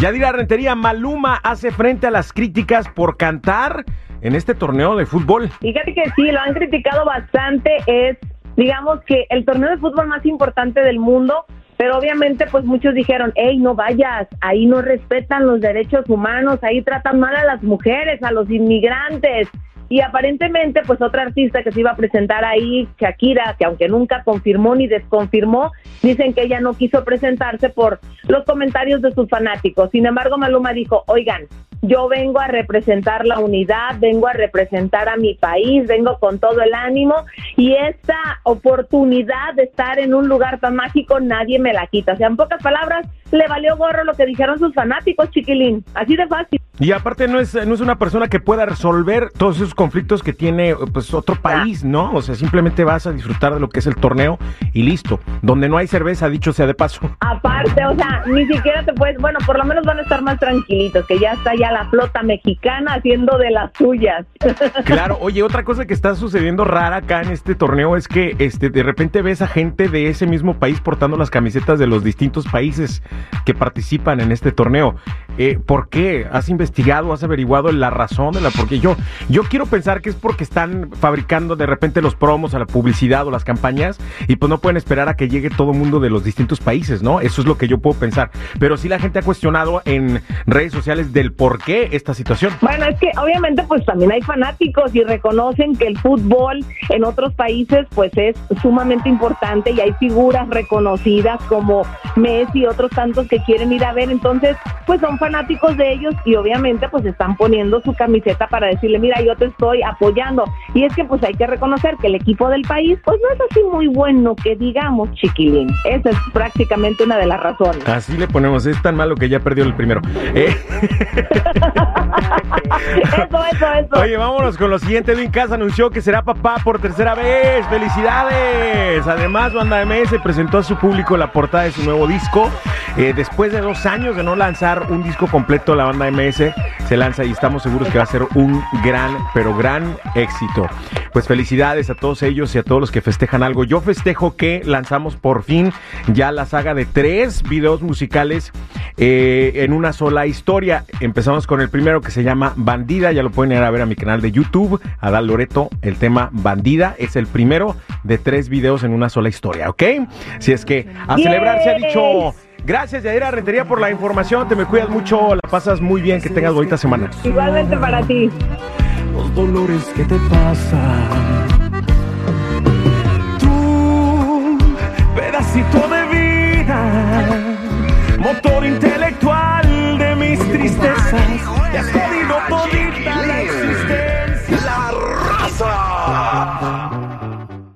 Yadira Rentería, Maluma hace frente a las críticas por cantar en este torneo de fútbol. Fíjate que sí, lo han criticado bastante. Es, digamos que el torneo de fútbol más importante del mundo. Pero obviamente, pues muchos dijeron, hey, no vayas, ahí no respetan los derechos humanos, ahí tratan mal a las mujeres, a los inmigrantes. Y aparentemente, pues otra artista que se iba a presentar ahí, Shakira, que aunque nunca confirmó ni desconfirmó, dicen que ella no quiso presentarse por los comentarios de sus fanáticos. Sin embargo, Maluma dijo, oigan, yo vengo a representar la unidad, vengo a representar a mi país, vengo con todo el ánimo y esta oportunidad de estar en un lugar tan mágico nadie me la quita. O sea, en pocas palabras, le valió gorro lo que dijeron sus fanáticos, chiquilín. Así de fácil. Y aparte no es, no es una persona que pueda resolver todos esos conflictos que tiene pues otro país, ¿no? O sea, simplemente vas a disfrutar de lo que es el torneo y listo. Donde no hay cerveza, dicho sea de paso. Aparte, o sea, ni siquiera te puedes, bueno, por lo menos van a estar más tranquilitos, que ya está ya la flota mexicana haciendo de las suyas. Claro, oye, otra cosa que está sucediendo rara acá en este torneo es que este de repente ves a gente de ese mismo país portando las camisetas de los distintos países que participan en este torneo. Eh, ¿Por qué? ¿Has investigado, has averiguado la razón de la por qué? Yo, yo quiero pensar que es porque están fabricando de repente los promos a la publicidad o las campañas y pues no pueden esperar a que llegue todo el mundo de los distintos países, ¿no? Eso es lo que yo puedo pensar. Pero sí la gente ha cuestionado en redes sociales del por qué esta situación. Bueno, es que obviamente pues también hay fanáticos y reconocen que el fútbol en otros países pues es sumamente importante y hay figuras reconocidas como Messi y otros tantos que quieren ir a ver, entonces pues son fanáticos de ellos y obviamente pues están poniendo su camiseta para decirle, mira, yo te estoy apoyando. Y es que pues hay que reconocer que el equipo del país pues no es así muy bueno que digamos, chiquilín. Esa es prácticamente una de las razones. Así le ponemos, es tan malo que ya perdió el primero. Eh. eso, eso, eso. Oye, vámonos con lo siguiente. Edwin Casa anunció que será papá por tercera vez. ¡Felicidades! Además, Banda MS presentó a su público la portada de su nuevo disco. Eh, después de dos años de no lanzar un disco completo, la banda MS se lanza y estamos seguros que va a ser un gran, pero gran éxito. Pues felicidades a todos ellos y a todos los que festejan algo. Yo festejo que lanzamos por fin ya la saga de tres videos musicales eh, en una sola historia. Empezamos con el primero que se llama Bandida, ya lo pueden ir a ver a mi canal de YouTube, Adal Loreto, el tema Bandida es el primero de tres videos en una sola historia, ¿ok? Si es que a celebrar se ha dicho... Gracias, Yadira Rentería, por la información. Te me cuidas mucho, la pasas muy bien, que tengas bonita semana. Igualmente para ti. Los dolores que te pasan. Tú, pedacito de vida, motor intelectual de mis tristezas. Te has jodido la existencia. La raza.